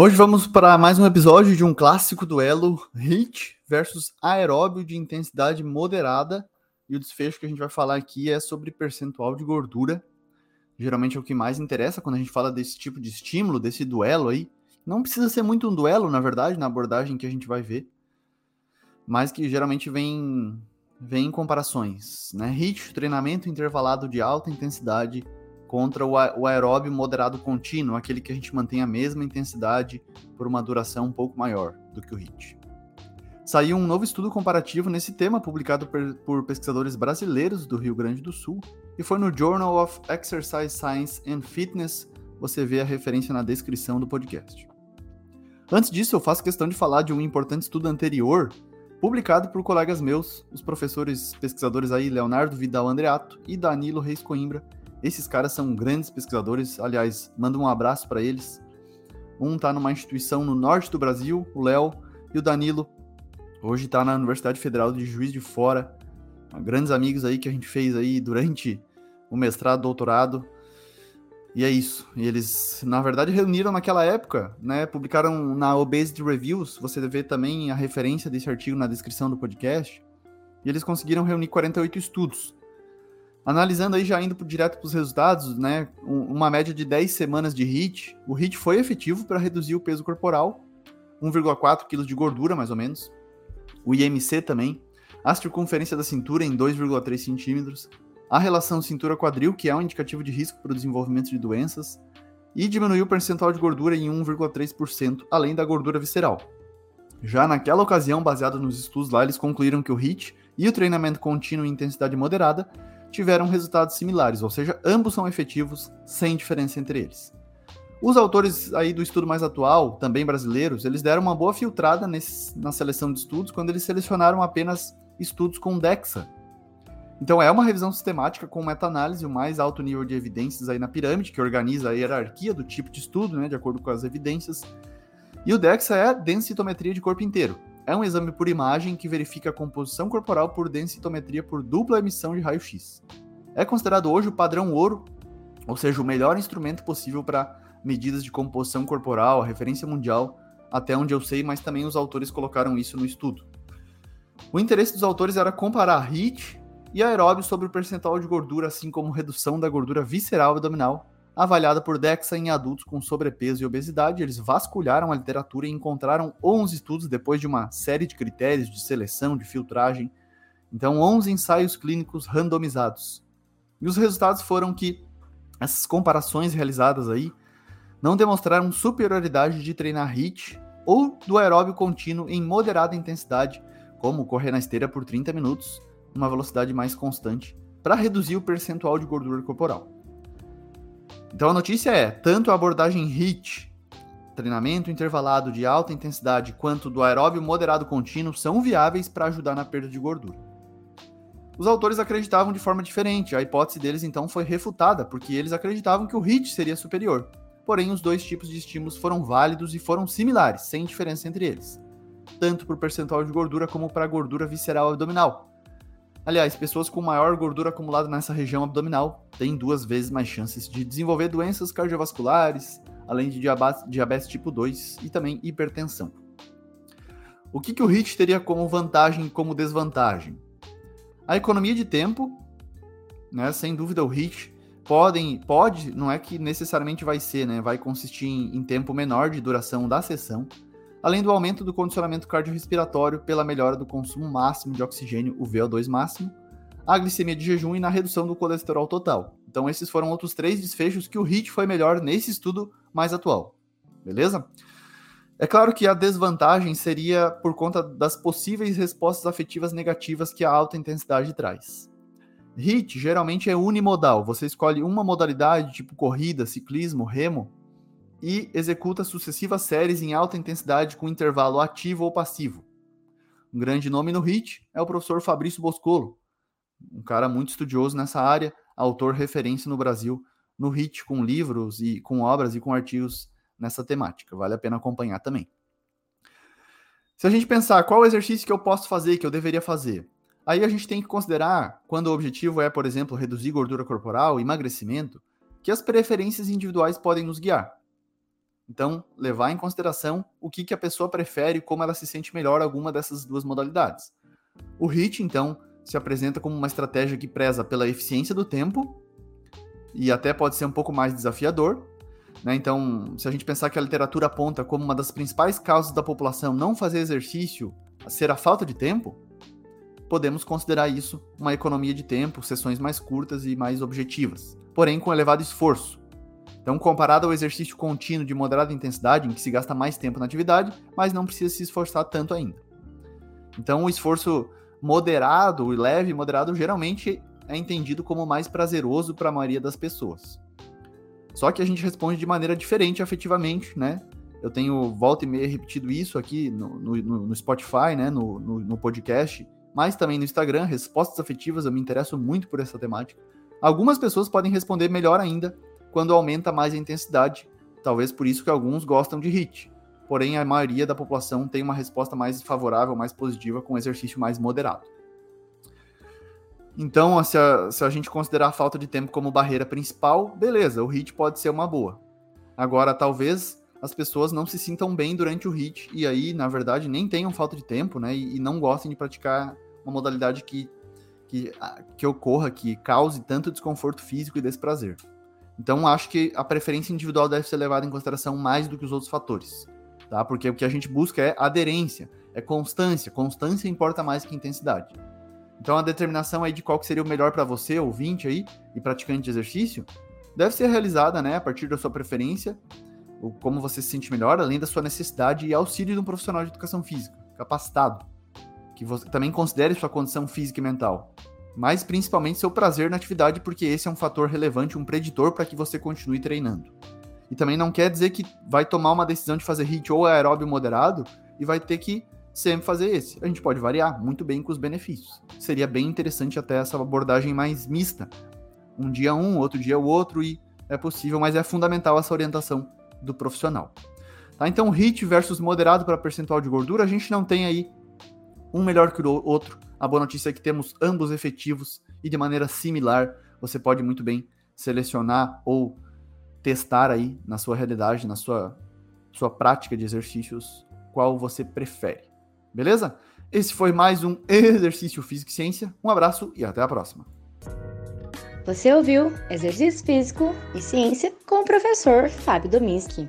Hoje vamos para mais um episódio de um clássico duelo HIIT versus aeróbio de intensidade moderada. E o desfecho que a gente vai falar aqui é sobre percentual de gordura. Geralmente é o que mais interessa quando a gente fala desse tipo de estímulo, desse duelo aí. Não precisa ser muito um duelo, na verdade, na abordagem que a gente vai ver. Mas que geralmente vem, vem em comparações. Né? HIIT, treinamento intervalado de alta intensidade contra o aeróbio moderado contínuo, aquele que a gente mantém a mesma intensidade por uma duração um pouco maior do que o HIIT. Saiu um novo estudo comparativo nesse tema, publicado por pesquisadores brasileiros do Rio Grande do Sul, e foi no Journal of Exercise Science and Fitness. Você vê a referência na descrição do podcast. Antes disso, eu faço questão de falar de um importante estudo anterior, publicado por colegas meus, os professores pesquisadores aí Leonardo Vidal Andreato e Danilo Reis Coimbra, esses caras são grandes pesquisadores, aliás, manda um abraço para eles. Um está numa instituição no norte do Brasil, o Léo, e o Danilo hoje está na Universidade Federal de Juiz de Fora. Grandes amigos aí que a gente fez aí durante o mestrado, doutorado. E é isso. E eles, na verdade, reuniram naquela época, né? Publicaram na Obesity Reviews. Você vê também a referência desse artigo na descrição do podcast. E eles conseguiram reunir 48 estudos Analisando aí, já indo direto para os resultados, né? Uma média de 10 semanas de HIT, o HIT foi efetivo para reduzir o peso corporal, 1,4 kg de gordura, mais ou menos. O IMC também. A circunferência da cintura em 2,3 centímetros. A relação cintura-quadril, que é um indicativo de risco para o desenvolvimento de doenças. E diminuiu o percentual de gordura em 1,3%, além da gordura visceral. Já naquela ocasião, baseado nos estudos lá, eles concluíram que o HIT e o treinamento contínuo em intensidade moderada tiveram resultados similares, ou seja, ambos são efetivos sem diferença entre eles. Os autores aí do estudo mais atual, também brasileiros, eles deram uma boa filtrada nesse, na seleção de estudos quando eles selecionaram apenas estudos com DEXA. Então é uma revisão sistemática com meta-análise, o mais alto nível de evidências aí na pirâmide, que organiza a hierarquia do tipo de estudo, né, de acordo com as evidências. E o DEXA é densitometria de corpo inteiro é um exame por imagem que verifica a composição corporal por densitometria por dupla emissão de raio-x. É considerado hoje o padrão ouro, ou seja, o melhor instrumento possível para medidas de composição corporal, a referência mundial, até onde eu sei, mas também os autores colocaram isso no estudo. O interesse dos autores era comparar HIIT e aeróbio sobre o percentual de gordura, assim como redução da gordura visceral abdominal, avaliada por DEXA em adultos com sobrepeso e obesidade. Eles vasculharam a literatura e encontraram 11 estudos depois de uma série de critérios de seleção, de filtragem. Então, 11 ensaios clínicos randomizados. E os resultados foram que essas comparações realizadas aí não demonstraram superioridade de treinar HIIT ou do aeróbio contínuo em moderada intensidade, como correr na esteira por 30 minutos, numa velocidade mais constante, para reduzir o percentual de gordura corporal. Então a notícia é: tanto a abordagem HIIT, treinamento intervalado de alta intensidade, quanto do aeróbio moderado contínuo são viáveis para ajudar na perda de gordura. Os autores acreditavam de forma diferente, a hipótese deles então foi refutada, porque eles acreditavam que o HIIT seria superior. Porém, os dois tipos de estímulos foram válidos e foram similares, sem diferença entre eles, tanto para o percentual de gordura como para a gordura visceral abdominal, Aliás, pessoas com maior gordura acumulada nessa região abdominal têm duas vezes mais chances de desenvolver doenças cardiovasculares, além de diabetes, tipo 2 e também hipertensão. O que, que o HIIT teria como vantagem e como desvantagem? A economia de tempo, né, sem dúvida o HIIT podem, pode, não é que necessariamente vai ser, né, vai consistir em, em tempo menor de duração da sessão, além do aumento do condicionamento cardiorrespiratório pela melhora do consumo máximo de oxigênio, o VO2 máximo, a glicemia de jejum e na redução do colesterol total. Então esses foram outros três desfechos que o HIT foi melhor nesse estudo mais atual. Beleza? É claro que a desvantagem seria por conta das possíveis respostas afetivas negativas que a alta intensidade traz. HIT geralmente é unimodal, você escolhe uma modalidade, tipo corrida, ciclismo, remo, e executa sucessivas séries em alta intensidade com intervalo ativo ou passivo. Um grande nome no HIT é o professor Fabrício Boscolo, um cara muito estudioso nessa área, autor referência no Brasil no HIT, com livros e com obras e com artigos nessa temática. Vale a pena acompanhar também. Se a gente pensar qual exercício que eu posso fazer, que eu deveria fazer, aí a gente tem que considerar, quando o objetivo é, por exemplo, reduzir gordura corporal, emagrecimento, que as preferências individuais podem nos guiar. Então, levar em consideração o que, que a pessoa prefere, como ela se sente melhor alguma dessas duas modalidades. O HIT, então, se apresenta como uma estratégia que preza pela eficiência do tempo e até pode ser um pouco mais desafiador. Né? Então, se a gente pensar que a literatura aponta como uma das principais causas da população não fazer exercício a ser a falta de tempo, podemos considerar isso uma economia de tempo, sessões mais curtas e mais objetivas, porém com elevado esforço. Então, comparado ao exercício contínuo de moderada intensidade, em que se gasta mais tempo na atividade, mas não precisa se esforçar tanto ainda. Então, o esforço moderado, leve moderado, geralmente é entendido como mais prazeroso para a maioria das pessoas. Só que a gente responde de maneira diferente afetivamente, né? Eu tenho volta e meia repetido isso aqui no, no, no Spotify, né? No, no, no, podcast, mas também no Instagram, respostas afetivas, eu me interesso muito por essa temática. Algumas pessoas podem responder melhor ainda quando aumenta mais a intensidade, talvez por isso que alguns gostam de HIT porém a maioria da população tem uma resposta mais favorável, mais positiva, com exercício mais moderado. Então, se a, se a gente considerar a falta de tempo como barreira principal, beleza, o HIT pode ser uma boa. Agora, talvez as pessoas não se sintam bem durante o HIT e aí, na verdade, nem tenham falta de tempo, né? E, e não gostem de praticar uma modalidade que, que, que ocorra, que cause tanto desconforto físico e desprazer. Então, acho que a preferência individual deve ser levada em consideração mais do que os outros fatores tá? Porque o que a gente busca é aderência, é constância. Constância importa mais que intensidade. Então a determinação aí de qual seria o melhor para você, ouvinte aí e praticante de exercício, deve ser realizada, né, a partir da sua preferência, o como você se sente melhor, além da sua necessidade e auxílio de um profissional de educação física, capacitado, que você também considere sua condição física e mental, mas principalmente seu prazer na atividade, porque esse é um fator relevante, um preditor para que você continue treinando. E também não quer dizer que vai tomar uma decisão de fazer HIIT ou aeróbio moderado e vai ter que sempre fazer esse. A gente pode variar muito bem com os benefícios. Seria bem interessante até essa abordagem mais mista. Um dia um, outro dia o outro, e é possível, mas é fundamental essa orientação do profissional. Tá? Então, HIIT versus moderado para percentual de gordura, a gente não tem aí um melhor que o outro. A boa notícia é que temos ambos efetivos e de maneira similar. Você pode muito bem selecionar ou testar aí na sua realidade, na sua, sua prática de exercícios, qual você prefere. Beleza? Esse foi mais um Exercício Físico e Ciência. Um abraço e até a próxima. Você ouviu Exercício Físico e Ciência com o professor Fábio Dominski.